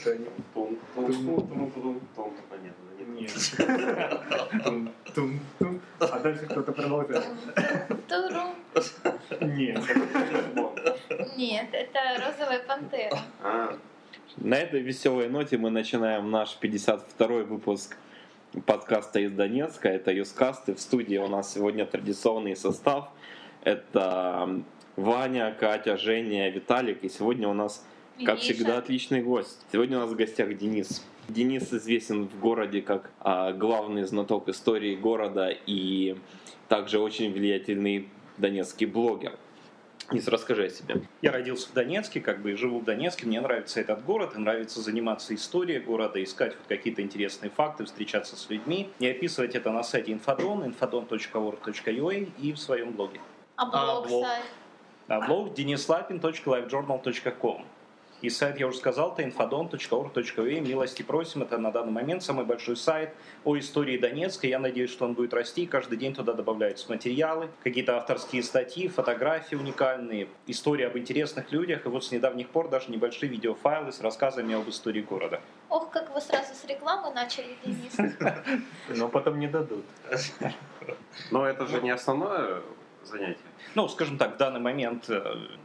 отношения. Тун, тун, тун, тун, тун, тун, понятно. Нет. Тум, тум, тум. А дальше кто-то продолжает. Туру. Нет. Нет, это розовая пантера. А, На этой веселой ноте мы начинаем наш 52-й выпуск подкаста из Донецка. Это Юскасты. В студии у нас сегодня традиционный состав. Это Ваня, Катя, Женя, Виталик. И сегодня у нас, как Миша. всегда, отличный гость. Сегодня у нас в гостях Денис. Денис известен в городе как а, главный знаток истории города и также очень влиятельный донецкий блогер. Денис, расскажи о себе. Я родился в Донецке, как бы и живу в Донецке. Мне нравится этот город, и нравится заниматься историей города, искать вот какие-то интересные факты, встречаться с людьми и описывать это на сайте Infodon, infodon.org.ua и в своем блоге. А блог, блог. сайт? А блог denislapin.livejournal.com. И сайт, я уже сказал, это infodon.org.ua. Милости просим, это на данный момент самый большой сайт о истории Донецка. Я надеюсь, что он будет расти. Каждый день туда добавляются материалы, какие-то авторские статьи, фотографии уникальные, истории об интересных людях. И вот с недавних пор даже небольшие видеофайлы с рассказами об истории города. Ох, как вы сразу с рекламы начали, Денис. Но потом не дадут. но это же не основное занятие. Ну, скажем так, в данный момент э,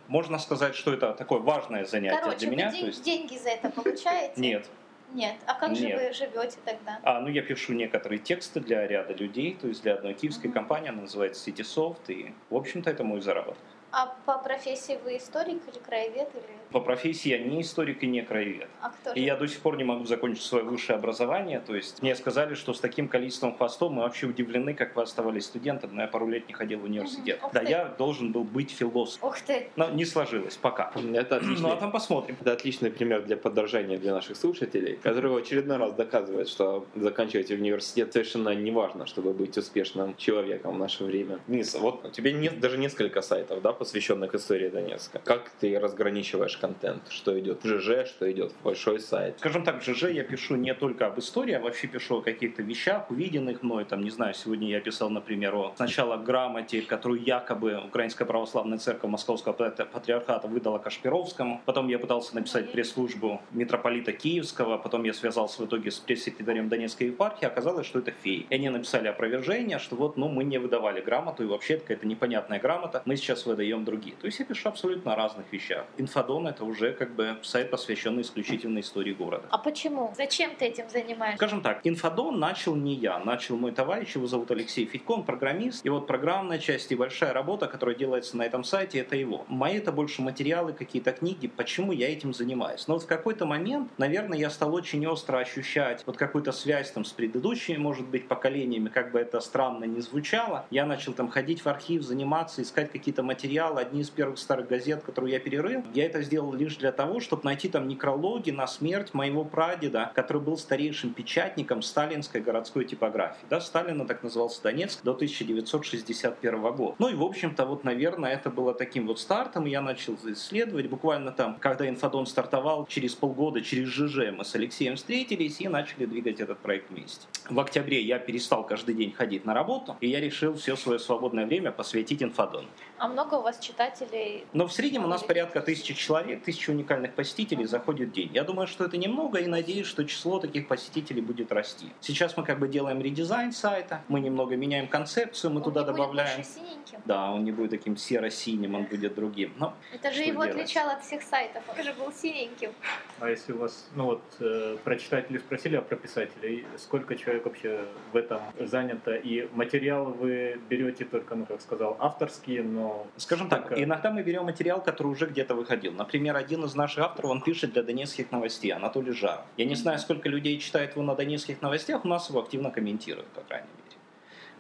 можно сказать, что это такое важное занятие Короче, для вы меня. ден- то есть... деньги за это получаете? Нет. Нет. А как же Нет. вы живете тогда? А, ну, я пишу некоторые тексты для ряда людей, то есть для одной киевской Мгм. компании, она называется CitySoft, и, в общем-то, это мой заработок. А по профессии вы историк или краевед? Или... По профессии я не историк и не краевед. А кто И же? я до сих пор не могу закончить свое высшее образование. То есть мне сказали, что с таким количеством хвостов мы вообще удивлены, как вы оставались студентом, но я пару лет не ходил в университет. Ух Да, ты. я должен был быть философом. Ух ты. Но не сложилось пока. Это отличный, Ну а там посмотрим. это отличный пример для подражания для наших слушателей, который в очередной раз доказывает, что заканчивать университет совершенно не важно, чтобы быть успешным человеком в наше время. Денис, вот у тебя нет даже несколько сайтов, да, посвященных истории Донецка. Как ты разграничиваешь контент? Что идет в ЖЖ, что идет в большой сайт? Скажем так, в ЖЖ я пишу не только об истории, а вообще пишу о каких-то вещах, увиденных мной. Там, не знаю, сегодня я писал, например, о сначала грамоте, которую якобы Украинская Православная Церковь Московского Патри- Патриархата выдала Кашпировскому. Потом я пытался написать пресс-службу митрополита Киевского. Потом я связался в итоге с пресс-секретарем Донецкой епархии. Оказалось, что это фей. И они написали опровержение, что вот, ну, мы не выдавали грамоту, и вообще это какая-то непонятная грамота. Мы сейчас выдаем другие. То есть я пишу абсолютно о разных вещах. Инфодон — это уже как бы сайт, посвященный исключительно истории города. А почему? Зачем ты этим занимаешься? Скажем так, инфодон начал не я, начал мой товарищ, его зовут Алексей Федько, он программист. И вот программная часть и большая работа, которая делается на этом сайте, это его. Мои это больше материалы, какие-то книги, почему я этим занимаюсь. Но вот в какой-то момент, наверное, я стал очень остро ощущать вот какую-то связь там с предыдущими, может быть, поколениями, как бы это странно не звучало. Я начал там ходить в архив, заниматься, искать какие-то материалы. Одни из первых старых газет, которые я перерыл, я это сделал лишь для того, чтобы найти там некрологи на смерть моего прадеда, который был старейшим печатником сталинской городской типографии. Да, Сталина так назывался Донецк до 1961 года. Ну и, в общем-то, вот, наверное, это было таким вот стартом, и я начал исследовать. Буквально там, когда Инфодон стартовал, через полгода, через ЖЖ мы с Алексеем встретились и начали двигать этот проект вместе. В октябре я перестал каждый день ходить на работу, и я решил все свое свободное время посвятить Инфодону. А много вас читателей? Но в среднем у нас порядка тысячи человек, тысячи уникальных посетителей заходит в день. Я думаю, что это немного и надеюсь, что число таких посетителей будет расти. Сейчас мы как бы делаем редизайн сайта, мы немного меняем концепцию, мы Он туда не будет добавляем... больше синеньким? Да, он не будет таким серо-синим, он будет другим. Но Это же его делать? отличало от всех сайтов. Он же был синеньким. А если у вас, ну вот, э, про читателей спросили, а про писателей, сколько человек вообще в этом занято? И материалы вы берете только, ну, как сказал, авторские, но... Скажем так, иногда мы берем материал, который уже где-то выходил. Например, один из наших авторов, он пишет для донецких новостей, Анатолий Жар. Я не знаю, сколько людей читает его на донецких новостях, у нас его активно комментируют, по крайней мере.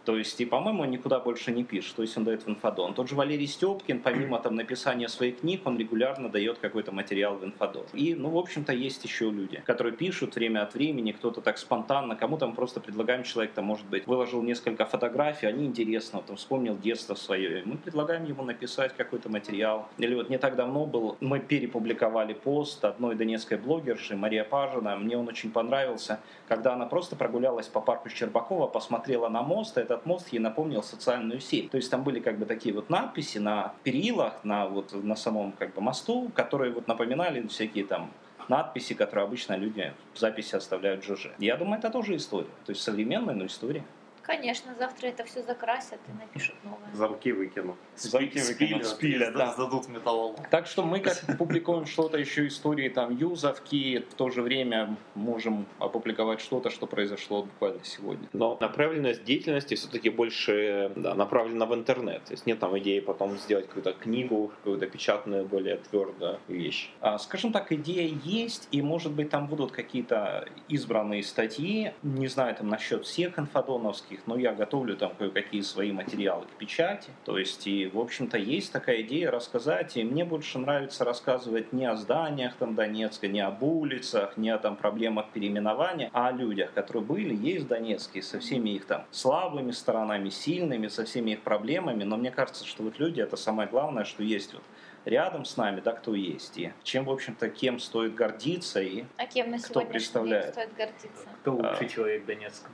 То есть, и, по-моему, он никуда больше не пишет, то есть он дает в инфодон. Тот же Валерий Степкин, помимо там написания своих книг, он регулярно дает какой-то материал в инфодон. И, ну, в общем-то, есть еще люди, которые пишут время от времени, кто-то так спонтанно, кому-то мы просто предлагаем, человек там, может быть, выложил несколько фотографий, они интересно, он вспомнил детство свое, и мы предлагаем ему написать какой-то материал. Или вот не так давно был, мы перепубликовали пост одной донецкой блогерши, Мария Пажина, мне он очень понравился, когда она просто прогулялась по парку Щербакова, посмотрела на мост, и этот мост ей напомнил социальную сеть. То есть там были как бы такие вот надписи на перилах, на вот на самом как бы мосту, которые вот напоминали всякие там надписи, которые обычно люди в записи оставляют в ЖЖ. Я думаю, это тоже история. То есть современная, но история. Конечно, завтра это все закрасят и напишут новое. Замки выкину. Замки выкинут, спилят, да. Сдадут металлолом. Так что мы как публикуем что-то еще истории там юзовки, в то же время можем опубликовать что-то, что произошло буквально сегодня. Но направленность деятельности все-таки больше да, направлена в интернет. То есть нет там идеи потом сделать какую-то книгу, какую-то печатную, более твердую вещь. А, Скажем так, идея есть, и может быть там будут какие-то избранные статьи, не знаю там насчет всех инфодоновских, но я готовлю там кое-какие свои материалы к печати. То есть, и, в общем-то, есть такая идея рассказать, и мне больше нравится рассказывать не о зданиях там Донецка, не об улицах, не о там проблемах переименования, а о людях, которые были, есть в Донецке, со всеми их там слабыми сторонами, сильными, со всеми их проблемами, но мне кажется, что вот люди это самое главное, что есть вот рядом с нами, да, кто есть, и чем, в общем-то, кем стоит гордиться, и А кем на Кто представляет? день стоит гордиться? Кто лучший А. человек Донецка?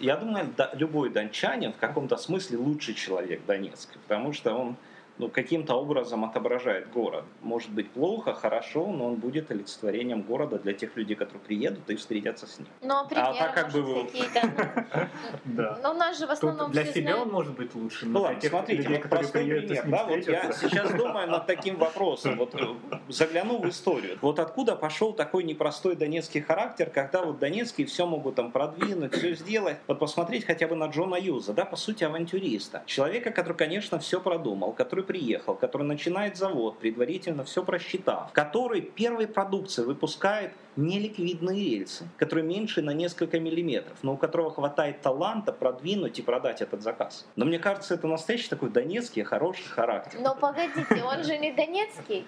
Я думаю, да, любой дончанин в каком-то смысле лучший человек Донецка, потому что он ну, каким-то образом отображает город. Может быть плохо, хорошо, но он будет олицетворением города для тех людей, которые приедут и встретятся с ним. Ну, а примеры, так как бы вы-? Да. Ну, у нас же в основном для себя он может быть лучше, Ну но ладно, смотрите, вот простой пример. Да, вот я сейчас думаю над таким вопросом. Вот э, загляну в историю. Вот откуда пошел такой непростой донецкий характер, когда вот донецкие все могут там продвинуть, все сделать. Вот посмотреть хотя бы на Джона Юза, да, по сути, авантюриста. Человека, который, конечно, все продумал, который приехал, который начинает завод, предварительно все просчитав, который первой продукции выпускает неликвидные рельсы, которые меньше на несколько миллиметров, но у которого хватает таланта продвинуть и продать этот заказ. Но мне кажется, это настоящий такой донецкий хороший характер. Но погодите, он же не донецкий.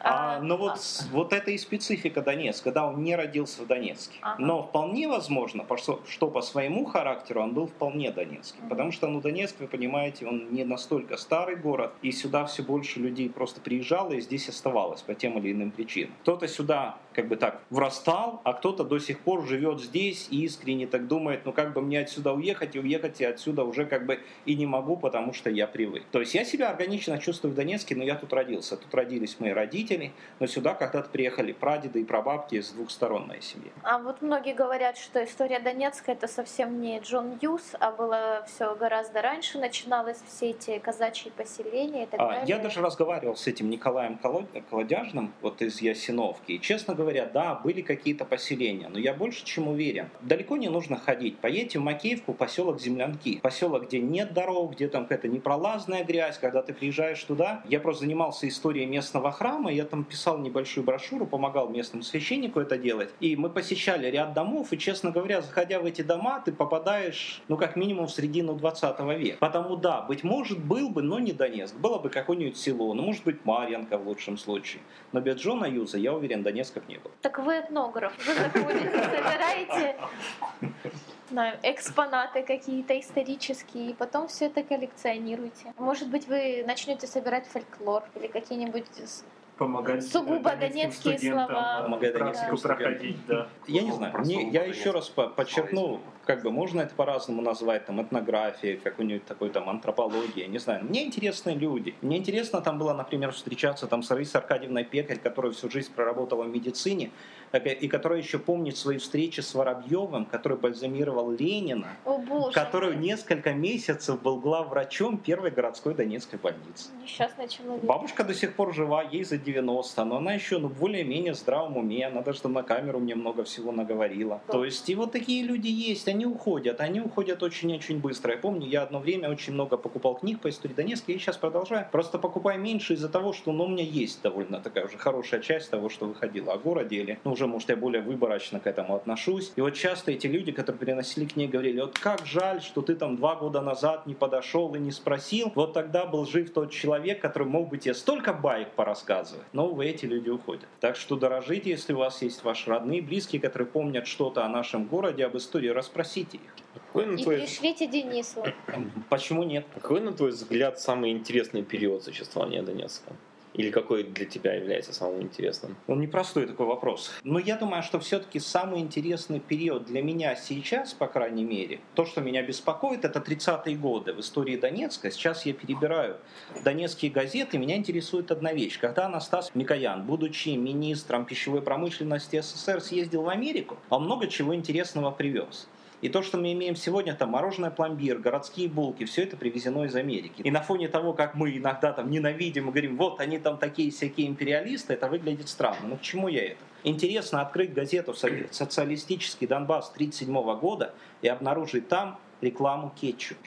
А, но вот, с- вот это и специфика Донецка, да, он не родился в Донецке. Ага. Но вполне возможно, что, по своему характеру он был вполне донецким. Мгм. Потому что, ну, Донецк, вы понимаете, он не настолько старый город, и сюда все больше людей просто приезжало и здесь оставалось по тем или иным причинам. Кто-то сюда как бы так врастал, а кто-то до сих пор живет здесь и искренне так думает, ну как бы мне отсюда уехать и уехать, и отсюда уже как бы и не могу, потому что я привык. То есть я себя органично чувствую в Донецке, но я тут родился. Тут родились мои родители, но сюда когда-то приехали прадеды и прабабки с двух сторон моей семьи. А вот многие говорят, что история Донецка это совсем не Джон Юс, а было все гораздо раньше, начиналось все эти казачьи поселения и так А, далее. Я даже разговаривал с этим Николаем Коло- Колодяжным, вот из Ясиновки, и, честно говоря, да, были какие-то поселения, но я больше чем уверен, далеко не нужно ходить. Поедьте в Макеевку, поселок Землянки, поселок, где нет дорог, где там какая-то непролазная грязь, когда ты приезжаешь туда. Я просто занимался историей местного храма, я там писал небольшую брошюру, помогал местному священнику это делать, и мы посещали ряд домов, и, честно говоря, заходя в эти дома, ты попадаешь, ну, как минимум, в середину 20 века. Потому, да, быть может, был бы, но не Донецк. Было бы какое-нибудь село, ну, может быть, Марьянка в лучшем случае. Но без Джона Юза, я уверен, Донецка б не было. Так вы этнограф, вы заходите, собираете знаю, экспонаты какие-то исторические, и потом все это коллекционируете. Может быть, вы начнете собирать фолклор или какие-нибудь Помогать Сугубо донецким донецкие слова. э, Помогать студентам. проходить, да. Я не знаю, мне- я еще раз по- подчеркну, как бы можно это по-разному назвать, там, этнография, какой-нибудь такой там антропология, не знаю. Мне интересны люди. Мне интересно там было, например, встречаться там с Раисой Аркадьевной Пекарь, которая всю жизнь проработала в медицине, и и которая еще помнит свои встречи с Воробьевым, который бальзамировал Ленина, О боже, который несколько месяцев был главврачом первой городской донецкой больницы. несчастный человек. Бабушка до сих пор жива, ей за 90, но она еще ну, более-менее в здравом уме, она даже там на камеру мне много всего наговорила. Да. То есть и вот такие люди есть, они уходят, они уходят очень-очень быстро. Я помню, я одно время очень много покупал книг по истории Донецка, и сейчас продолжаю. Просто покупаю меньше из-за того, что ну, у меня есть довольно такая уже хорошая часть того, что выходило о городе, или ну, уже, может, я более выборочно к этому отношусь. И вот часто эти люди, которые приносили книги, говорили, вот как жаль, что ты там два года назад не подошел и не спросил, вот тогда был жив тот человек, который мог бы тебе столько баек порассказывать. Но, увы, эти люди уходят. Так что дорожите, если у вас есть ваши родные, близкие, которые помнят что-то о нашем городе, об истории, расспросите их. Какой, на И твой, пришлите Денису. Почему нет? какой, на твой взгляд, самый интересный период существования Донецка? Или какой для тебя является самым интересным? Он непростой такой вопрос. Но я думаю, что все-таки самый интересный период для меня сейчас, по крайней мере, то, что меня беспокоит, это 30-е годы в истории Донецка. Сейчас я перебираю донецкие газеты, меня интересует одна вещь. Когда Анастас Микоян, будучи министром пищевой промышленности СССР, съездил в Америку, он много чего интересного привез. И то, что мы имеем сегодня, там мороженое пломбир, городские булки, все это привезено из Америки. И на фоне того, как мы иногда там ненавидим и говорим, вот они там такие всякие империалисты, это выглядит странно. Но к чему я это? Интересно открыть газету «Социалистический Донбасс» 1937 года и обнаружить там рекламу кетчуп.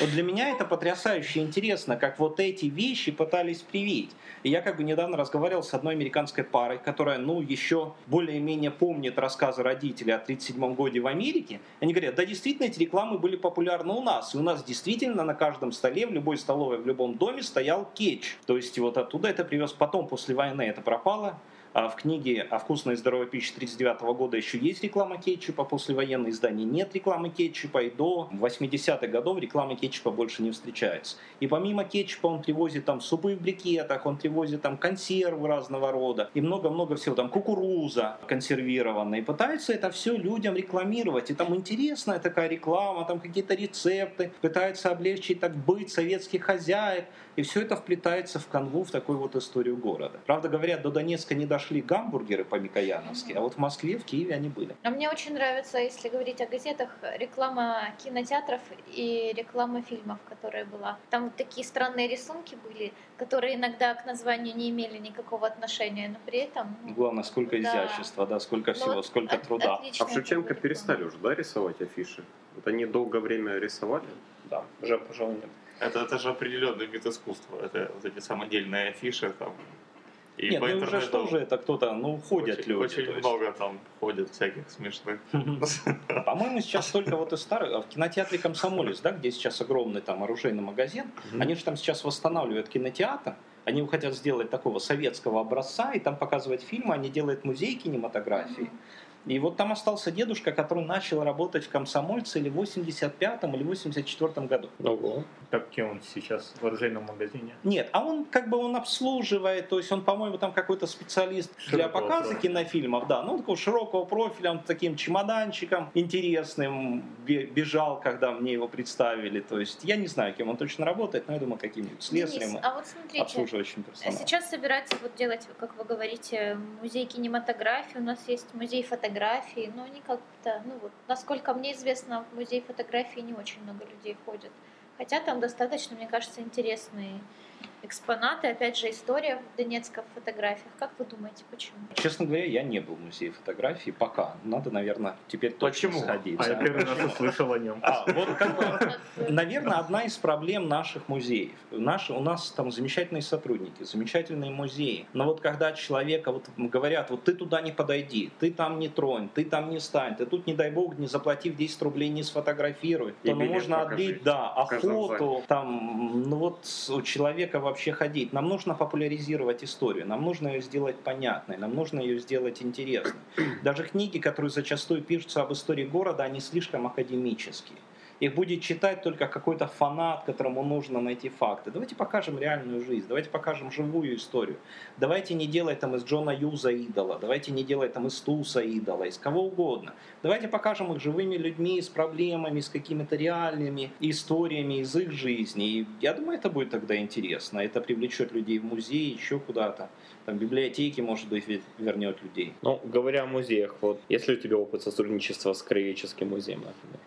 Вот для меня это потрясающе интересно, как вот эти вещи пытались привить. И я как бы недавно разговаривал с одной американской парой, которая, ну, еще более-менее помнит рассказы родителей о 1937 году в Америке. Они говорят, да, действительно, эти рекламы были популярны у нас. И у нас действительно на каждом столе, в любой столовой, в любом доме стоял кетч. То есть вот оттуда это привез. Потом, после войны, это пропало. А в книге «О вкусной и здоровой пище» 1939 года еще есть реклама кетчупа, после военной издания нет рекламы кетчупа, и до 80-х годов рекламы кетчупа больше не встречается. И помимо кетчупа он привозит там супы в брикетах, он привозит там консервы разного рода, и много-много всего, там кукуруза консервированная, и пытается это все людям рекламировать, и там интересная такая реклама, там какие-то рецепты, пытается облегчить так быт советских хозяек, и все это вплетается в канву, в такую вот историю города. Правда говоря, до Донецка не дошли гамбургеры по-микояновски, а вот в Москве, в Киеве они были. А мне очень нравится, если говорить о газетах, реклама кинотеатров и реклама фильмов, которая была. Там вот такие странные рисунки были, которые иногда к названию не имели никакого отношения, но при этом... Ну, Главное, сколько да. изящества, да, сколько ну, всего, вот сколько труда. А в Шевченко перестали уже, да, рисовать афиши? Вот они долгое время рисовали? Да, уже, пожалуй, нет. Это, это же определенный вид искусства. Это вот эти самодельные афиши там. И Нет, по ну уже что же это кто-то, ну, ходят очень, люди. Очень много там ходят всяких смешных. По-моему, сейчас только вот из старых, в кинотеатре Комсомолец, да, где сейчас огромный там оружейный магазин, они же там сейчас восстанавливают кинотеатр, они хотят сделать такого советского образца и там показывать фильмы, они делают музей кинематографии. И вот там остался дедушка, который начал работать в комсомольце или в 85-м или 84-м году. Ого. Как кем он сейчас в оружейном магазине? Нет, а он как бы он обслуживает, то есть он, по-моему, там какой-то специалист широкого для показа профиля. кинофильмов, да, ну такого широкого профиля, он таким чемоданчиком интересным бежал, когда мне его представили, то есть я не знаю, кем он точно работает, но я думаю, каким-нибудь слесарем, Денис, а вот смотрите, обслуживающим персоналом. Сейчас собирается вот делать, как вы говорите, музей кинематографии, у нас есть музей фотографии, фотографии, но они как-то, ну вот, насколько мне известно, в музей фотографии не очень много людей ходят. Хотя там достаточно, мне кажется, интересные экспонаты. Опять же, история в Донецка в фотографиях. Как вы думаете, почему? Честно говоря, я не был в музее фотографии пока. Надо, наверное, теперь точно почему? сходить. А я первый раз услышал о нем. А, вот как бы, наверное, одна из проблем наших музеев. Наши, у нас там замечательные сотрудники, замечательные музеи. Но вот когда человека вот говорят, вот ты туда не подойди, ты там не тронь, ты там не стань, ты тут, не дай бог, не заплатив 10 рублей, не сфотографируй, то ну, можно отбить, да, охоту, там, ну вот у человека вообще ходить. Нам нужно популяризировать историю, нам нужно ее сделать понятной, нам нужно ее сделать интересной. Даже книги, которые зачастую пишутся об истории города, они слишком академические. Их будет читать только какой-то фанат, которому нужно найти факты. Давайте покажем реальную жизнь, давайте покажем живую историю. Давайте не делать там из Джона Юза идола, давайте не делать там из Туса идола, из кого угодно. Давайте покажем их живыми людьми, с проблемами, с какими-то реальными историями из их жизни. И я думаю, это будет тогда интересно. Это привлечет людей в музей, еще куда-то. Там библиотеки, может быть, вернет людей. Ну, говоря о музеях, вот если у тебя опыт сотрудничества с Краеведческим музеем, например?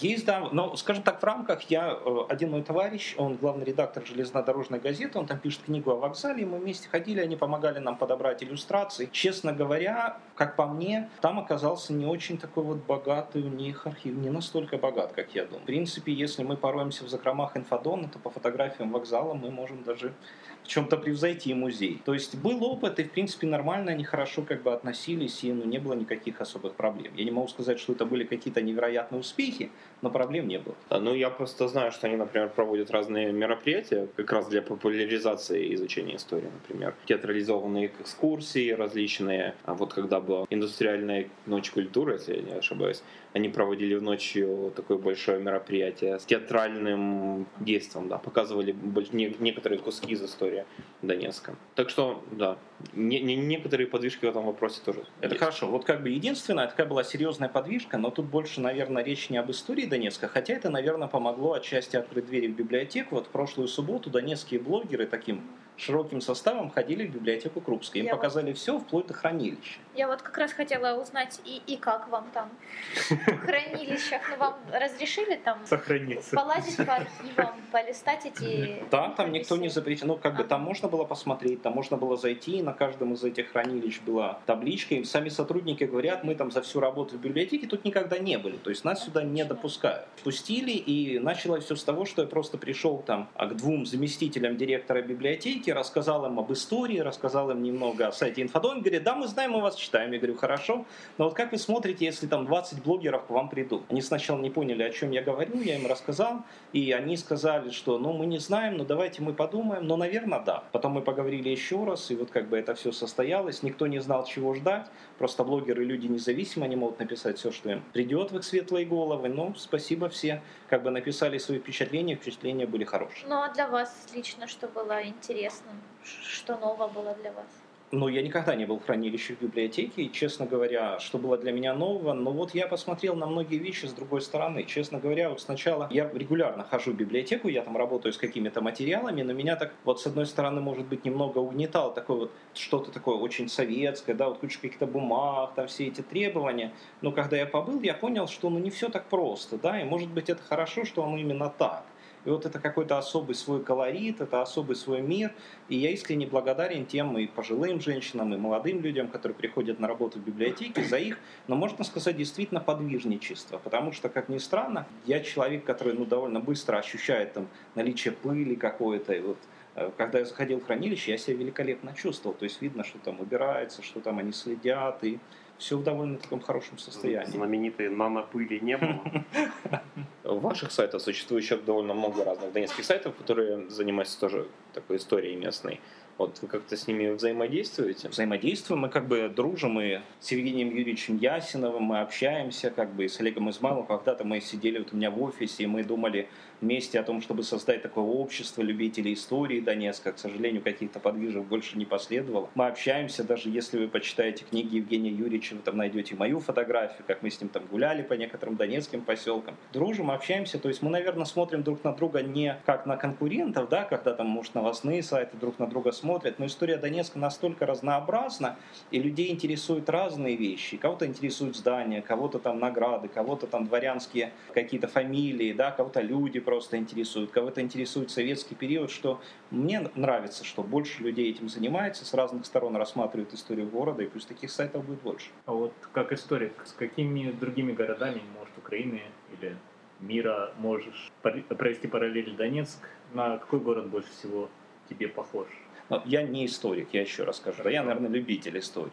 Есть, да, но, скажем так, в рамках я, э, один мой товарищ, он главный редактор железнодорожной газеты, он там пишет книгу о вокзале, мы вместе ходили, они помогали нам подобрать иллюстрации. Честно говоря, как по мне, там оказался не очень такой вот богатый у них архив, не настолько богат, как я думаю. В принципе, если мы пороемся в закромах инфодона, то по фотографиям вокзала мы можем даже в чем-то превзойти музей. То есть был опыт, и в принципе нормально они хорошо как бы относились, и ну, не было никаких особых проблем. Я не могу сказать, что это были какие-то невероятные успехи, но проблем не было. Ну, я просто знаю, что они, например, проводят разные мероприятия как раз для популяризации изучения истории, например. Театрализованные экскурсии различные. А вот когда была индустриальная ночь культуры, если я не ошибаюсь, они проводили ночью такое большое мероприятие с театральным действием, да, показывали некоторые куски из истории Донецка. Так что, да, не- не- некоторые подвижки в этом вопросе тоже Это есть. хорошо. Вот как бы единственная такая была серьезная подвижка, но тут больше, наверное, речь не об истории Донецка, хотя это, наверное, помогло отчасти открыть двери в библиотеку. Вот в прошлую субботу донецкие блогеры таким широким составом ходили в библиотеку Крупской. Им Я вот- показали все, вплоть до хранилища. Я вот как раз хотела узнать, и, и как вам там в хранилищах. Ну, вам разрешили там Сохраниться. полазить по архивам, полистать эти... Да, там никто не запретил. Ну, как бы Ага. там можно было посмотреть, там можно было зайти, и на каждом из этих хранилищ была табличка, и сами сотрудники говорят, мы там за всю работу в библиотеке тут никогда не были, то есть нас сюда не допускают. Пустили, и началось все с того, что я просто пришел там а, к двум заместителям директора библиотеки, рассказал им об истории, рассказал им немного о сайте Инфодом, говорит, да, мы знаем, мы вас читаем. Я говорю, хорошо, но вот как вы смотрите, если там 20 блогеров к вам придут? Они сначала не поняли, о чем я говорю, я им рассказал, и они сказали, что ну мы не знаем, но давайте мы подумаем, но наверное да. Потом мы поговорили еще раз, и вот как бы это все состоялось, никто не знал, чего ждать, просто блогеры люди независимые, они могут написать все, что им придет в их светлые головы, но спасибо все, как бы написали свои впечатления, впечатления были хорошие. Ну, а для вас лично что было интересным? Что нового было для вас? Ну, я никогда не был в хранилище в библиотеке, и, честно говоря, что было для меня нового, но вот я посмотрел на многие вещи с другой стороны. Честно говоря, вот сначала я регулярно хожу в библиотеку, я там работаю с какими-то материалами, но меня так вот с одной стороны, может быть, немного угнетало такое вот что-то такое очень советское, да, вот куча каких-то бумаг, там все эти требования. Но когда я побыл, я понял, что ну не все так просто, да, и может быть это хорошо, что оно именно так. И вот это какой-то особый свой колорит, это особый свой мир. И я искренне благодарен тем и пожилым женщинам, и молодым людям, которые приходят на работу в библиотеке, за их, но можно сказать, действительно подвижничество. Потому что, как ни странно, я человек, который ну, довольно быстро ощущает там, наличие пыли какой-то. И вот э, когда я заходил в хранилище, я себя великолепно чувствовал. То есть видно, что там убирается, что там они следят, и все в довольно таком хорошем состоянии. Знаменитой нанопыли не было. В ваших сайтах существует еще довольно много разных донецких сайтов, которые занимаются тоже такой историей местной. Вот вы как-то с ними взаимодействуете? взаимодействуем, мы как бы дружим и с Евгением Юрьевичем Ясиновым, мы общаемся, как бы и с Олегом Измайловым. Когда-то мы сидели вот у меня в офисе, и мы думали вместе о том, чтобы создать такое общество любителей истории Донецка. К сожалению, каких-то подвижек больше не последовало. Мы общаемся, даже если вы почитаете книги Евгения Юрьевича, вы там найдете мою фотографию, как мы с ним там гуляли по некоторым донецким поселкам. Дружим, общаемся, то есть мы, наверное, смотрим друг на друга не как на конкурентов, да, когда там, может, новостные сайты друг на друга смотрят, но история Донецка настолько разнообразна, и людей интересуют разные вещи. Кого-то интересуют здания, кого-то там награды, кого-то там дворянские какие-то фамилии, да, кого-то люди просто интересуют, кого-то интересует советский период, что мне нравится, что больше людей этим занимается, с разных сторон рассматривают историю города, и пусть таких сайтов будет больше. А вот как историк, с какими другими городами, может, Украины или мира можешь провести параллель Донецк? На какой город больше всего тебе похож? Но я не историк, я еще раз скажу, да, я, наверное, любитель истории.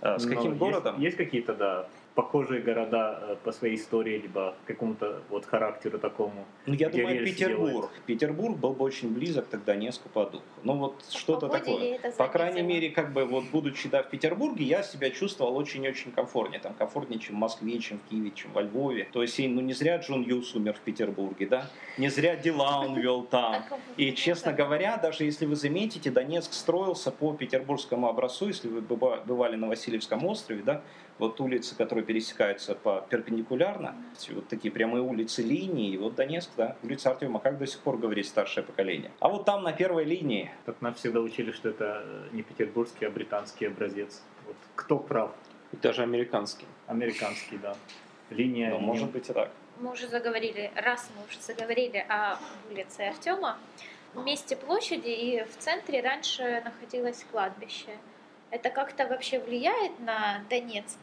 А С Но каким есть- городом? Есть, какие-то, да, похожие города э, по своей истории, либо какому-то вот характеру такому? Ну, я думаю, Петербург. делают? Петербург был бы очень близок тогда Донецку по духу. Ну, вот что-то такое. По крайней мере, как бы вот будучи да, в Петербурге, я себя чувствовал очень-очень комфортнее. Там комфортнее, чем в Москве, чем в Киеве, чем во Львове. То есть, ну не зря Джон Юс умер в Петербурге, да? Не зря дела он вел там. И, честно говоря, даже если вы заметите, Донецк строился по петербургскому образцу. Если вы быва- бывали на Васильевском острове, да, вот улицы, которые пересекаются по перпендикулярно, вот такие прямые улицы линии, и вот Донецк, да, улица Артема, как до сих пор говорит старшее поколение. А вот там на первой линии, Так нам всегда учили, что это э, не петербургский, а британский образец. Вот кто прав? И даже американские. Американский, да. Линия. ну, линия. может быть и так. Мы уже заговорили, раз мы уже заговорили о улице Артема, в месте площади и в центре раньше находилось кладбище. Это как-то вообще влияет на Донецк?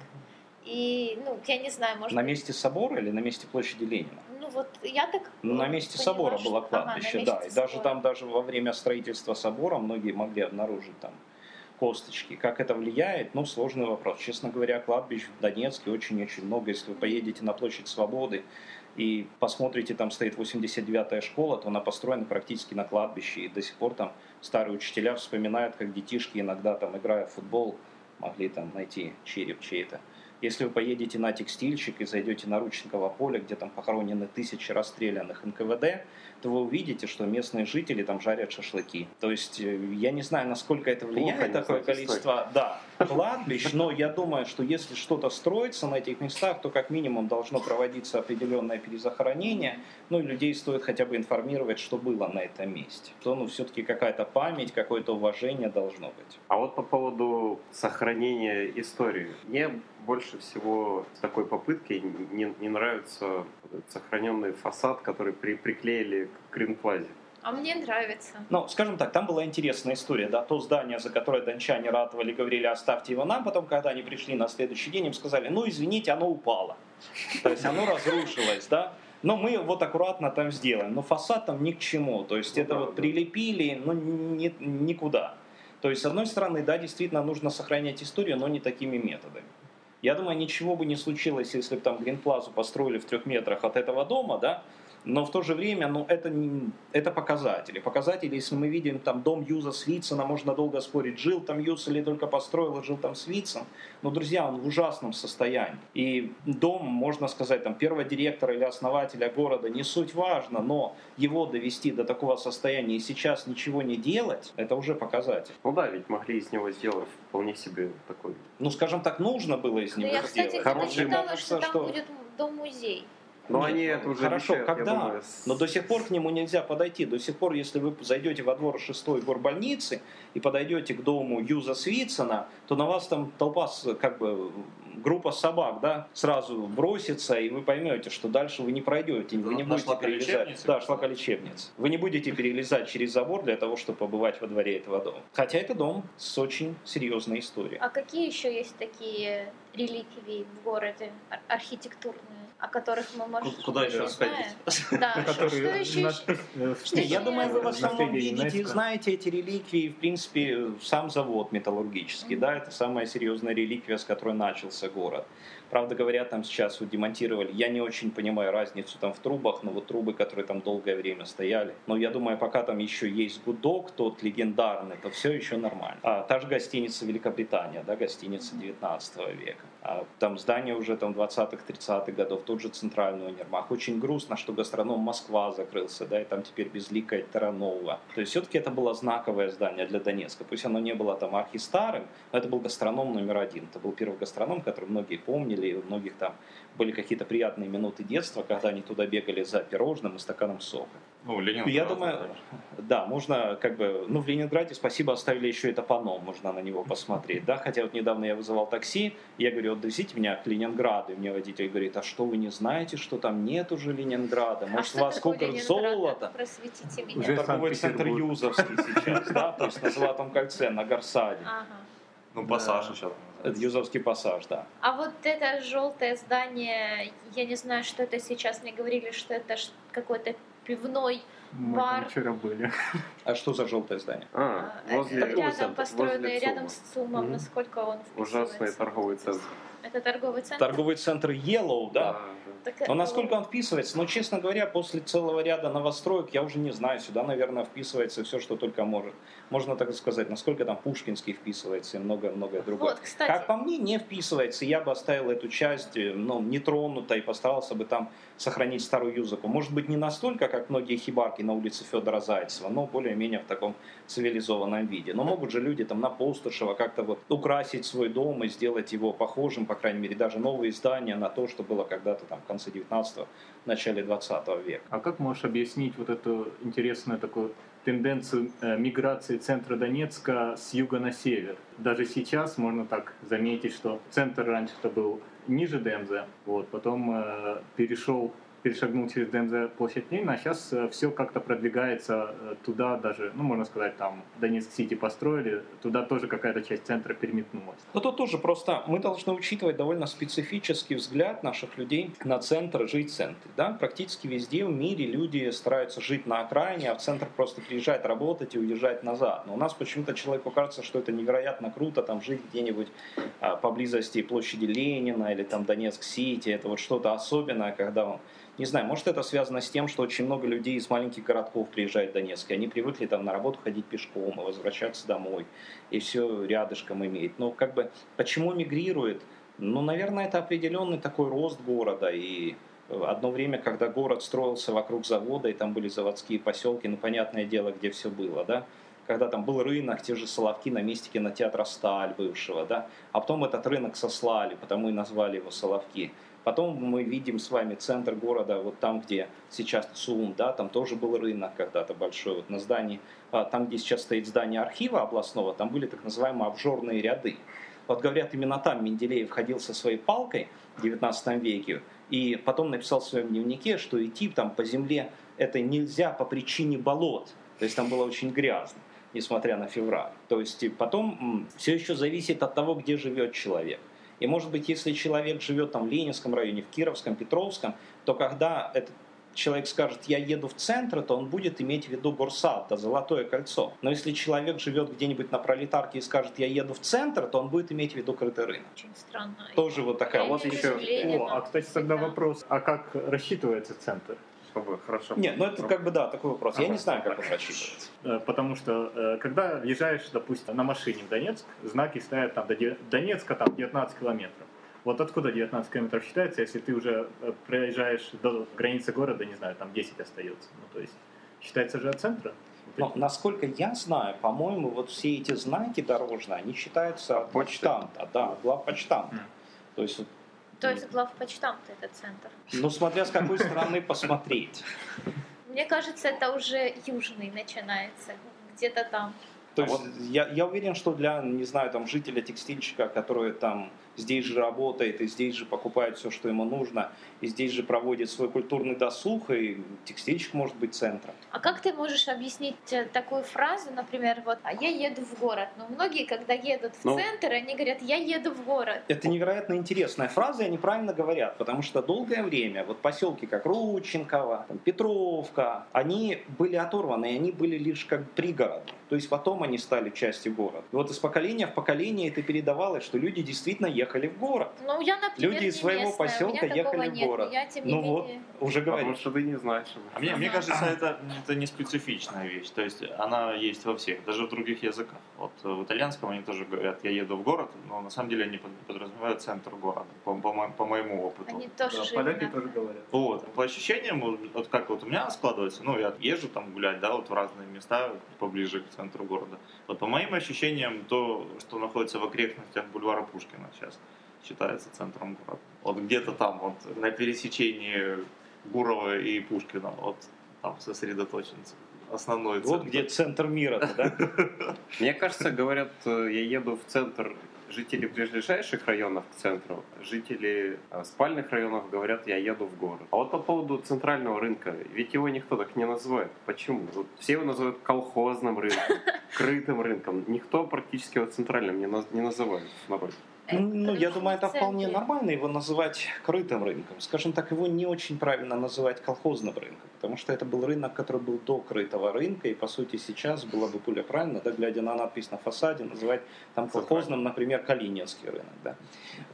И, ну, я не знаю, может На быть, месте собора или на месте площади Ленина? Ну вот я так Ну, на месте поняла, собора что- было ага, кладбище, месте да. И даже собора. там, даже во время строительства собора многие могли обнаружить там косточки. Как это влияет? Ну, сложный вопрос. Честно говоря, кладбищ в Донецке очень-очень много. Если вы поедете на площадь Свободы и посмотрите, там стоит 89-я школа, то она построена практически на кладбище, и до сих пор там старые учителя вспоминают, как детишки иногда там, играя в футбол, могли там найти череп чей-то. Если вы поедете на текстильщик и зайдете на Ручниково поле, где там похоронены тысячи расстрелянных НКВД, то вы увидите, что местные жители там жарят шашлыки. То есть э, я не знаю, насколько это влияет, Плохо, такое знаете, количество да, кладбищ, но я думаю, что если что-то строится на этих местах, то как минимум должно проводиться определенное перезахоронение, ну и людей стоит хотя бы информировать, что было на этом месте. То ну все-таки какая-то память, какое-то уважение должно быть. А вот по поводу сохранения истории. Мне больше всего с такой попыткой не, не нравится сохраненный фасад, который при, приклеили к Гринплазе. А мне нравится. Ну, скажем так, там была интересная история, да, то здание, за которое дончане ратовали, говорили, оставьте его нам, потом, когда они пришли на следующий день, им сказали, ну, извините, оно упало. То есть оно разрушилось, да. Но мы вот аккуратно там сделаем. Но фасад там ни к чему. То есть Ну это да, вот да. прилепили, ну, ни- никуда. То есть, с одной стороны, да, действительно нужно сохранять историю, но не такими методами. Я думаю, ничего бы не случилось, если бы там Гринплазу построили в трех метрах от этого дома, да, но в то же время, ну, это, не- это показатели. Показатели, если мы видим там дом Юза Свитцена, можно долго спорить, жил там Юз или только построил, и жил там Свитцен. Но, друзья, он в ужасном состоянии. И дом, можно сказать, там, первого директора или основателя города, не суть важно, но его довести до такого состояния и сейчас ничего не делать, это уже показатель. Ну да, ведь могли из него сделать вполне себе такой Ну, скажем так, нужно было из Но него Ну, я, кстати, сделать. Хороший читала, кажется, что там что- будет дом-музей. Но Нет, они это уже Хорошо, я когда? думаю, с- Но до сих пор к нему нельзя подойти. До сих пор, если вы зайдете во двор шестой горбольницы и подойдете к дому Юза Свитцена, то на вас там толпа, как бы группа собак, да, сразу бросится, и вы поймете, что дальше вы не пройдете, вы не На будете перелезать. Да, шлаколечебница. Вы не будете перелезать через забор для того, чтобы побывать во дворе этого дома. Хотя это дом с очень серьезной историей. А какие еще есть такие реликвии в городе ар- архитектурные, о которых мы, может, Куда еще сходить? Да, что, еще? э, я думаю, вы в основном видите и знаете эти реликвии, в принципе, сам завод металлургический, да, это самая серьезная реликвия, с которой начался город. Правда говоря, там сейчас вот демонтировали, я не очень понимаю разницу там в трубах, но вот трубы, которые там долгое время стояли. Но я думаю, пока там еще есть гудок, тот легендарный, то все еще нормально. А, та же гостиница Великобритания, да, гостиница 19 века. А, там здание уже там 20-х, 30-х годов, тот же центральный универмаг. Очень грустно, что гастроном Москва закрылся, да, и там теперь безликая Таранова. То есть все-таки это было знаковое здание для Донецка. Пусть оно не было там архистарым, но это был гастроном номер один. Это был первый гастроном, который многие помнили, и у многих там были какие-то приятные минуты детства, когда они туда бегали за пирожным и стаканом сока. Ну, Ленин. Я думаю, да, можно как бы, ну в Ленинграде, спасибо, оставили еще это панно, можно на него посмотреть, да, хотя вот недавно я вызывал такси, я говорю, вот довезите меня к Ленинграду, и мне водитель говорит, а что вы не знаете, что там нет уже Ленинграда, А может что у вас сколько Ленинград? золота? Просветите меня. Уже Торговый центр. Юзовский сейчас, да, то есть на Золотом кольце, на Гарсаде. Ну, пассаж еще. Это Юзовский пассаж, да. А вот это желтое здание, я не знаю, что это сейчас. Мне говорили, что это какой-то пивной Мы бар. там вчера были. А что за желтое здание? А, э, возле, рядом возле построенный, рядом ЦУМа. с ЦУМом, Мгм. насколько он Ужасный торговый центр. Это торговый центр? Торговый центр Yellow, да? да. Так, Но насколько он вписывается? Ну, честно говоря, после целого ряда новостроек, я уже не знаю, сюда, наверное, вписывается все, что только может. Можно так сказать, насколько там Пушкинский вписывается и многое-многое другое. Вот, кстати, Как по мне, не вписывается. Я бы оставил эту часть э, ну, нетронутой и постарался бы там сохранить старую юзаку. Может быть, не настолько, как многие хибарки на улице Федора Зайцева, но более-менее в таком цивилизованном виде. Но могут же люди там на Пустошево как-то вот украсить свой дом и сделать его похожим, по крайней мере, даже новые здания на то, что было когда-то там в конце 19-го, начале 20 века. А как можешь объяснить вот эту интересную такую тенденцию э, миграции центра Донецка с юга на север? Даже сейчас можно так заметить, что центр раньше это был ниже Демза, вот, потом э, перешел перешагнул через ДМЗ площадь Ленина, а сейчас все как-то продвигается э, туда даже, ну, можно сказать, там Донецк-Сити построили, туда тоже какая-то часть центра переметнулась. Но тут тоже просто мы должны учитывать довольно специфический взгляд наших людей на центр, жить в центре. Да? Практически везде в мире люди стараются жить на окраине, а в центр просто приезжать работать и уезжать назад. Но у нас почему-то человеку кажется, что это невероятно круто, там жить где-нибудь а, поблизости площади Ленина или там Донецк-Сити. Это вот что-то особенное, когда он Не знаю, может это связано с тем, что очень много людей из маленьких городков приезжает в Донецк, и они привыкли там на работу ходить пешком и возвращаться домой, и все рядышком имеет. Но как бы почему мигрирует? Ну, наверное, это определенный такой рост города, и одно время, когда город строился вокруг завода, и там были заводские поселки, ну, понятное дело, где все было, да, когда там был рынок, те же Соловки на месте кинотеатра «Сталь» бывшего, да, а потом этот рынок сослали, потому и назвали его Соловки. Потом мы видим с вами центр города, вот там, где сейчас ЦУМ, да, там тоже был рынок когда-то большой, вот на здании, а, там, где сейчас стоит здание архива областного, там были так называемые обжорные ряды. Вот говорят, именно там Менделеев ходил со своей палкой в 19 веке, и потом написал в своем дневнике, что идти там по земле это нельзя по причине болот. То есть там было очень грязно несмотря на февраль. То есть потом все еще зависит от того, где живет человек. И может быть, если человек живет там в Ленинском районе, в Кировском, Петровском, то когда этот человек скажет, я еду в центр, то он будет иметь в виду Горсад, да, Золотое кольцо. Но если человек живет где-нибудь на пролетарке и скажет, я еду в центр, то он будет иметь в виду крытый рынок. Очень странно. Тоже вот такая. Я вот еще. О, а кстати, тогда Всегда. вопрос, а как рассчитывается центр? Чтобы хорошо... Нет, ну это как бы да, такой вопрос. Я не знаю, как он рассчитывается. Э, Потому что э, когда въезжаешь, допустим, на машине в Донецк, знаки стоят там до Донецка там 19 километров. Вот откуда 19 километров считается, если ты уже э, проезжаешь до границы города, не знаю, там 10 остается. Ну, то есть считается же от центра. Но, насколько я знаю, по-моему, вот все эти знаки дорожные, они считаются от Почты. почтамта, да, от главпочтамта. Мгм. То есть, вот, То есть главпочтамт это центр. ну, смотря с какой стороны посмотреть. Мне кажется, это уже южный начинается. Где-то там. То есть я, я уверен, что для, не знаю, там, жителя текстильщика, который там здесь же работает и здесь же покупает все, что ему нужно, и здесь же проводит свой культурный досуг, и текстильщик может быть центром. А как ты можешь объяснить э, такую фразу, например, вот, а я еду в город? Но многие, когда едут в Ну. центр, они говорят, я еду в город. Это невероятно интересная фраза, и они правильно говорят, потому что долгое время вот поселки как Рученково, там, Петровка, они были оторваны, и они были лишь как пригороды. То есть потом они стали частью города. И вот из поколения в поколение это передавалось, что люди действительно ехали в город. Ну, я, например, Люди из своего местная, поселка ехали в нет, город. но Я, Ну вот, менее... уже Потому говоришь. что ты не знаешь. А мне, мне Ага. кажется, это, это не специфичная вещь. То есть она есть во всех, даже в других языках. Вот в итальянском они тоже говорят, я еду в город, но на самом деле они под- подразумевают центр города, по, по по моему опыту. Они тоже Да, жили поляки тоже говорят. Вот. По ощущениям, вот, вот как вот у меня складывается, ну, я езжу там гулять, да, вот в разные места поближе к центру города. Вот по моим ощущениям, то, что находится в окрестностях бульвара Пушкина сейчас, считается центром города. Вот где-то там, вот на пересечении Гурова и Пушкина, вот там сосредоточен основной Вот центр. где центр мира, да? Мне кажется, говорят, э, я еду в центр жители ближайших районов к центру, жители э, спальных районов говорят, я еду в город. А вот по поводу центрального рынка, ведь его никто так не называет. Почему? Вот все его называют колхозным рынком, крытым рынком. Никто практически его центральным не, наз- не называет в народе. Ну, я думаю, это вполне нормально его называть крытым рынком. Скажем так, его не очень правильно называть колхозным рынком, потому что это был рынок, который был до крытого рынка, и, по сути, сейчас было бы более правильно, да, глядя на надпись на фасаде, называть там колхозным, например, Калининский рынок. Да.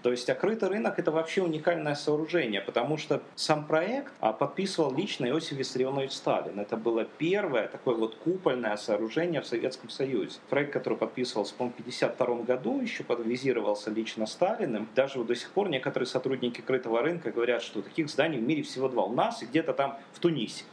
То есть, а крытый рынок – это вообще уникальное сооружение, потому что сам проект а, подписывал лично Иосиф Виссарионович Сталин. Это было первое такое вот купольное сооружение в Советском Союзе. Проект, который подписывался, по-моему, в 1952 году, еще подвизировался лично Сталиным. Даже вот до сих пор некоторые сотрудники крытого рынка говорят, что таких зданий в мире всего два. У нас и где-то там в Тунисе.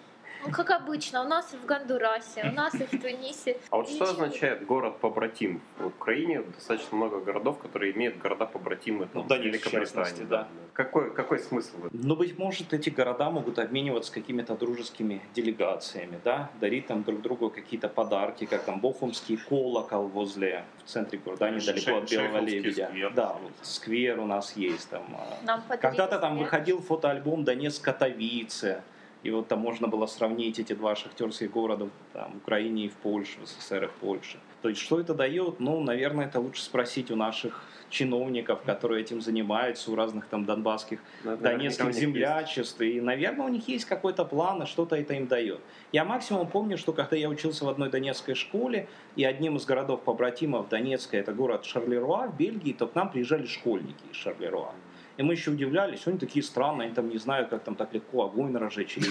Ну, как обычно, у нас и в Гондурасе, у нас и в Тунисе. А вот что означает город-побратим? В Украине достаточно много городов, которые имеют города-побратимы. там, Ну, Донецк, в Великобритании, да. Какой, какой смысл? Но, быть может, эти города могут обмениваться какими-то дружескими делегациями, да, дарить там друг другу какие-то подарки, как там Бохумский колокол возле, в центре города, недалеко от Белого Лебедя. сквер. Да, вот сквер у нас есть там. а, Когда-то там выходил фотоальбом Донецк Катовице, и вот там можно было сравнить эти два шахтерских города там, в Украине и в Польше, в СССР и в Польше. То есть что это дает? Ну, наверное, это лучше спросить у наших чиновников, которые этим занимаются, у разных там донбасских у донецких землячеств. И, наверное, у них есть какой-то план, и что-то это им дает. Я максимум помню, что когда я учился в одной донецкой школе, и одним из городов побратимов Донецка, это город Шарлеруа в Бельгии, то к нам приезжали школьники из Шарлеруа. И мы еще удивлялись, они такие странные, они там не знают, как там так легко огонь разжечь или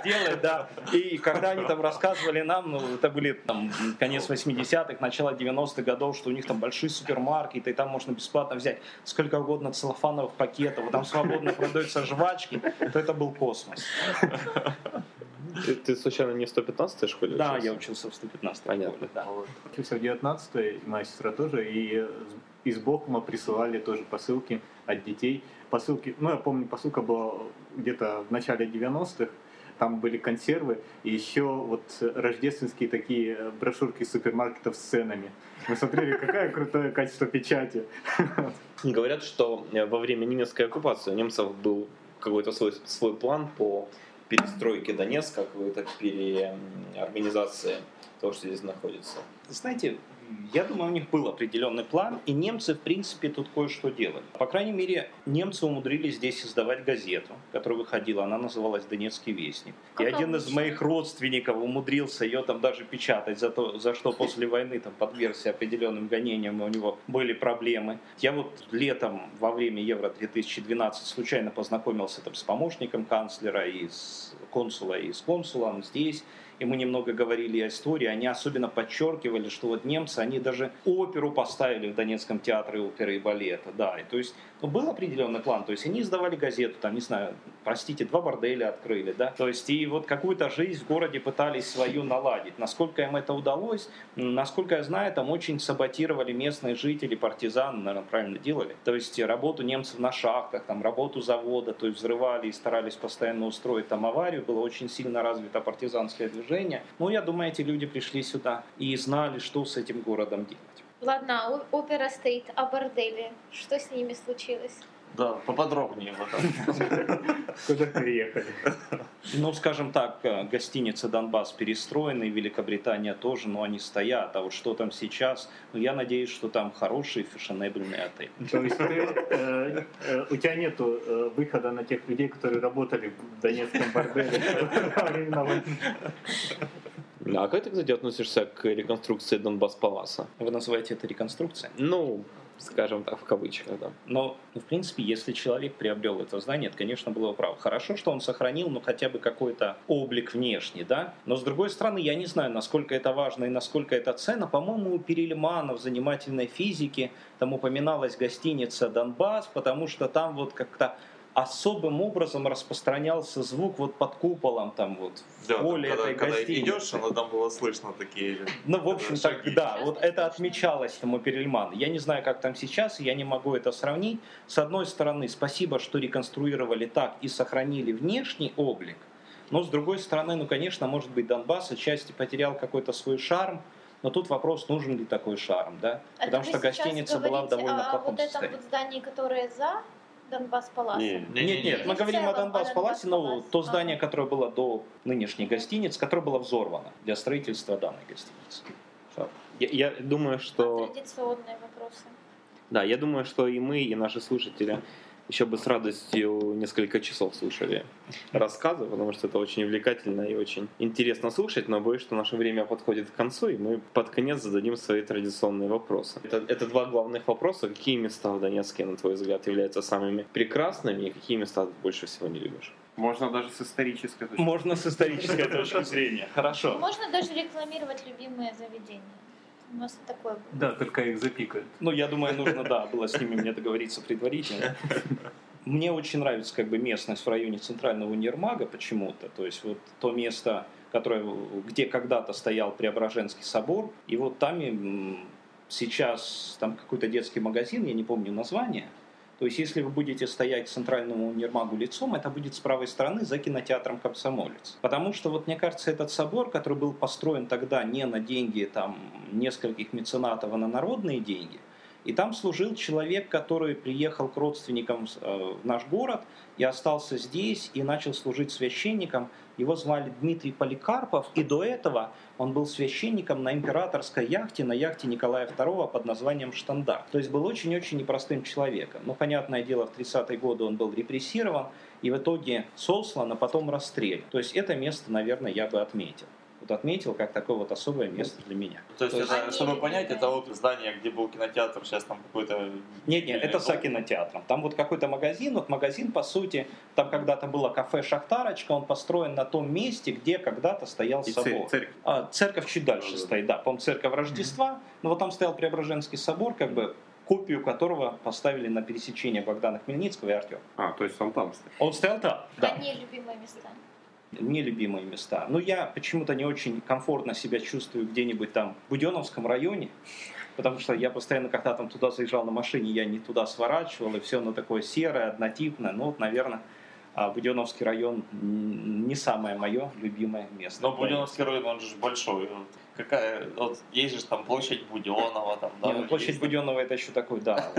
сделать, да. И когда они там рассказывали нам, ну, это были там конец 80-х, начало 90-х годов, что у них там большие супермаркеты, и там можно бесплатно взять сколько угодно целлофановых пакетов, там свободно продаются жвачки, то это был космос. Ты, ты случайно не в 115-й школе Да, учился? я учился в 115 Понятно. школе, да. Учился в 19-й, моя сестра тоже, и из Бохума присылали тоже посылки от детей. Посылки, ну я помню, посылка была где-то в начале 90-х, там были консервы и еще вот рождественские такие брошюрки супермаркетов с ценами. Мы смотрели, какое крутое качество печати. Говорят, что э, во время немецкой оккупации у немцев был какой-то свой, свой план по перестройке Донецка, какой-то переорганизации того, что здесь находится. Знаете, я думаю, у них был определенный план, и немцы, в принципе, тут кое-что делали. По крайней мере, немцы умудрились здесь издавать газету, которая выходила, она называлась «Донецкий вестник». Как и один из моих родственников умудрился ее там даже печатать, за, то, за что после войны там подвергся определенным гонениям, у него были проблемы. Я вот летом во время Евро-2012 случайно познакомился там с помощником канцлера и с консула, и с консулом здесь. И мы немного говорили о истории, они особенно подчеркивали, что вот немцы, они даже оперу поставили в Донецком театре оперы и балета, да, и то есть ну, был определенный план, то есть они издавали газету, там, не знаю, простите, два борделя открыли, да, то есть и вот какую-то жизнь в городе пытались свою наладить. Насколько им это удалось, насколько я знаю, там очень саботировали местные жители, партизаны, наверное, правильно делали, то есть работу немцев на шахтах, там, работу завода, то есть взрывали и старались постоянно устроить там аварию, было очень сильно развито партизанское движение. Ну, я думаю, эти люди пришли сюда и знали, что с этим городом делать. Ладно, о- опера стоит, а бордели? Что с ними случилось? Да, поподробнее в этом. Куда приехали? Ну, скажем так, э, гостиница «Донбасс» перестроены, Великобритания тоже, но они стоят. А вот что там сейчас, ну, я надеюсь, что там хороший фешенебельный отель. То есть ты, э, э, у тебя нету э, выхода на тех людей, которые работали в Донецком борделе во времена войны. А как ты, кстати, относишься к реконструкции Донбасс-Паласа? Вы называете это реконструкцией? Ну, скажем так, в кавычках, да. Но, в принципе, если человек приобрел это здание, это, конечно, было право. Хорошо, что он сохранил, ну, хотя бы какой-то облик внешний, да? Но, с другой стороны, я не знаю, насколько это важно и насколько это ценно. По-моему, у Перельмана в занимательной физике там упоминалась гостиница «Донбасс», потому что там вот как-то особым образом распространялся звук вот под куполом там вот в Да, поле когда, этой когда гостиницы. идешь, оно там было слышно такие... Ну, в общем, так, шаги. да, вот это отмечалось там у Перельмана. Я не знаю, как там сейчас, я не могу это сравнить. С одной стороны, спасибо, что реконструировали так и сохранили внешний облик. Но с другой стороны, ну, конечно, может быть, Донбасс отчасти потерял какой-то свой шарм. Но тут вопрос, нужен ли такой шарм, да? А Потому что гостиница была в довольно о плохом вот этом состоянии. вот здании, которое за Донбасс Палас. Не, Нет, нет, мы говорим о целом о Донбасс Паласе, но Донбасс-Паласе. то здание, которое было до нынешней гостиницы, которое было взорвано для строительства данной гостиницы. Я, я думаю, что... Традиционные вопросы. Да, я думаю, что и мы, и наши слушатели еще бы с радостью несколько часов слушали рассказы, потому что это очень увлекательно и очень интересно слушать, но боюсь, что наше время подходит к концу, и мы под конец зададим свои традиционные вопросы. Это, это два главных вопроса. Какие места в Донецке, на твой взгляд, являются самыми прекрасными, и какие места ты больше всего не любишь? Можно даже с исторической точки Можно с исторической точки зрения. Хорошо. Можно даже рекламировать любимые заведения. У нас такое было. Да, только их запикают. Ну, я думаю, нужно, да, было с ними мне договориться предварительно. Мне очень нравится как бы местность в районе центрального универмага почему-то. То есть вот то место, которое, где когда-то стоял Преображенский собор, и вот там сейчас там какой-то детский магазин, я не помню название. То есть если вы будете стоять центральному универмагу лицом, это будет с правой стороны за кинотеатром «Комсомолец». Потому что, вот мне кажется, этот собор, который был построен тогда не на деньги там, нескольких меценатов, а на народные деньги, и там служил человек, который приехал к родственникам э, в наш город и остался здесь и начал служить священником. Его звали Дмитрий Поликарпов, и до этого он был священником на императорской яхте, на яхте Николая II под названием «Штандарт». То есть был очень-очень непростым человеком. Но, понятное дело, в 30-е годы он был репрессирован и в итоге сослан, а потом расстрелян. То есть это место, наверное, я бы отметил. Вот отметил как такое вот особое место для меня. То есть, То есть- это, чтобы понять, это вот здание, где был кинотеатр, сейчас там какой-то... Нет, нет, это за кинотеатром. Там вот какой-то магазин, вот магазин, по сути, там когда-то было кафе «Шахтарочка», он построен на том месте, где когда-то стоял И собор. церковь. А, церковь чуть дальше Да, стоит, да, по-моему, церковь Рождества, но вот там стоял Преображенский собор, как бы копию которого поставили на пересечение Богдана Хмельницкого и Артема. А, то есть он там стоит. Он стоял там, да. Они любимые места. Нелюбимые места. Но я почему-то не очень комфортно себя чувствую где-нибудь там в Буденовском районе, потому что я постоянно, когда там туда заезжал на машине, я не туда сворачивал, и все оно такое серое, однотипное. Ну вот, наверное, а, Буденовский район не самое мое любимое место. Но Буденовский район, он же большой. Какая, вот есть же там площадь Буденова, там, да, Не, ну, площадь есть. Буденова это еще такой, да,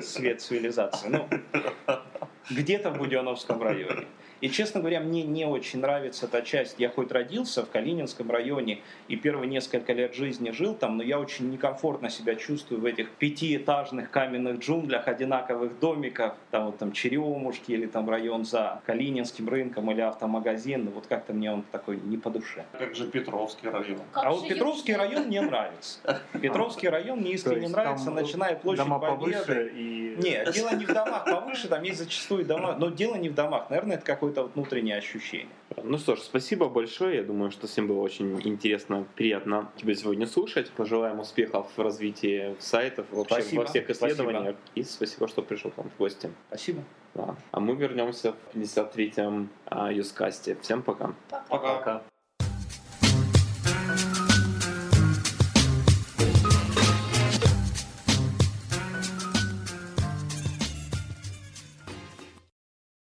свет цивилизации. Ну, где-то в Буденовском районе. И, честно говоря, мне не очень нравится та часть. Я хоть родился в Калининском районе и первые несколько лет жизни жил там, но я очень некомфортно себя чувствую в этих пятиэтажных каменных джунглях, одинаковых домиках, там вот там Черемушки или там район за Калининским рынком или автомагазин. Ну, Вот как-то мне он такой не по душе. Как же Петровский район. Как А вот Петровский южнее? район мне нравится. Петровский район мне искренне нравится, начиная площадь дома Победы. повыше и... Нет, дело не в домах повыше, там есть зачастую дома, но дело не в домах, наверное, это какое-то внутреннее ощущение. Ну что ж, спасибо большое. Я думаю, что всем было очень интересно, приятно тебя сегодня слушать. Пожелаем успехов в развитии сайтов, вообще Спасибо. во всех Спасибо. исследованиях. И спасибо, что пришел к нам в гости. Спасибо. Да. А мы вернемся в 53-м а, Юскасте. Всем пока. Пока. Пока. Пока.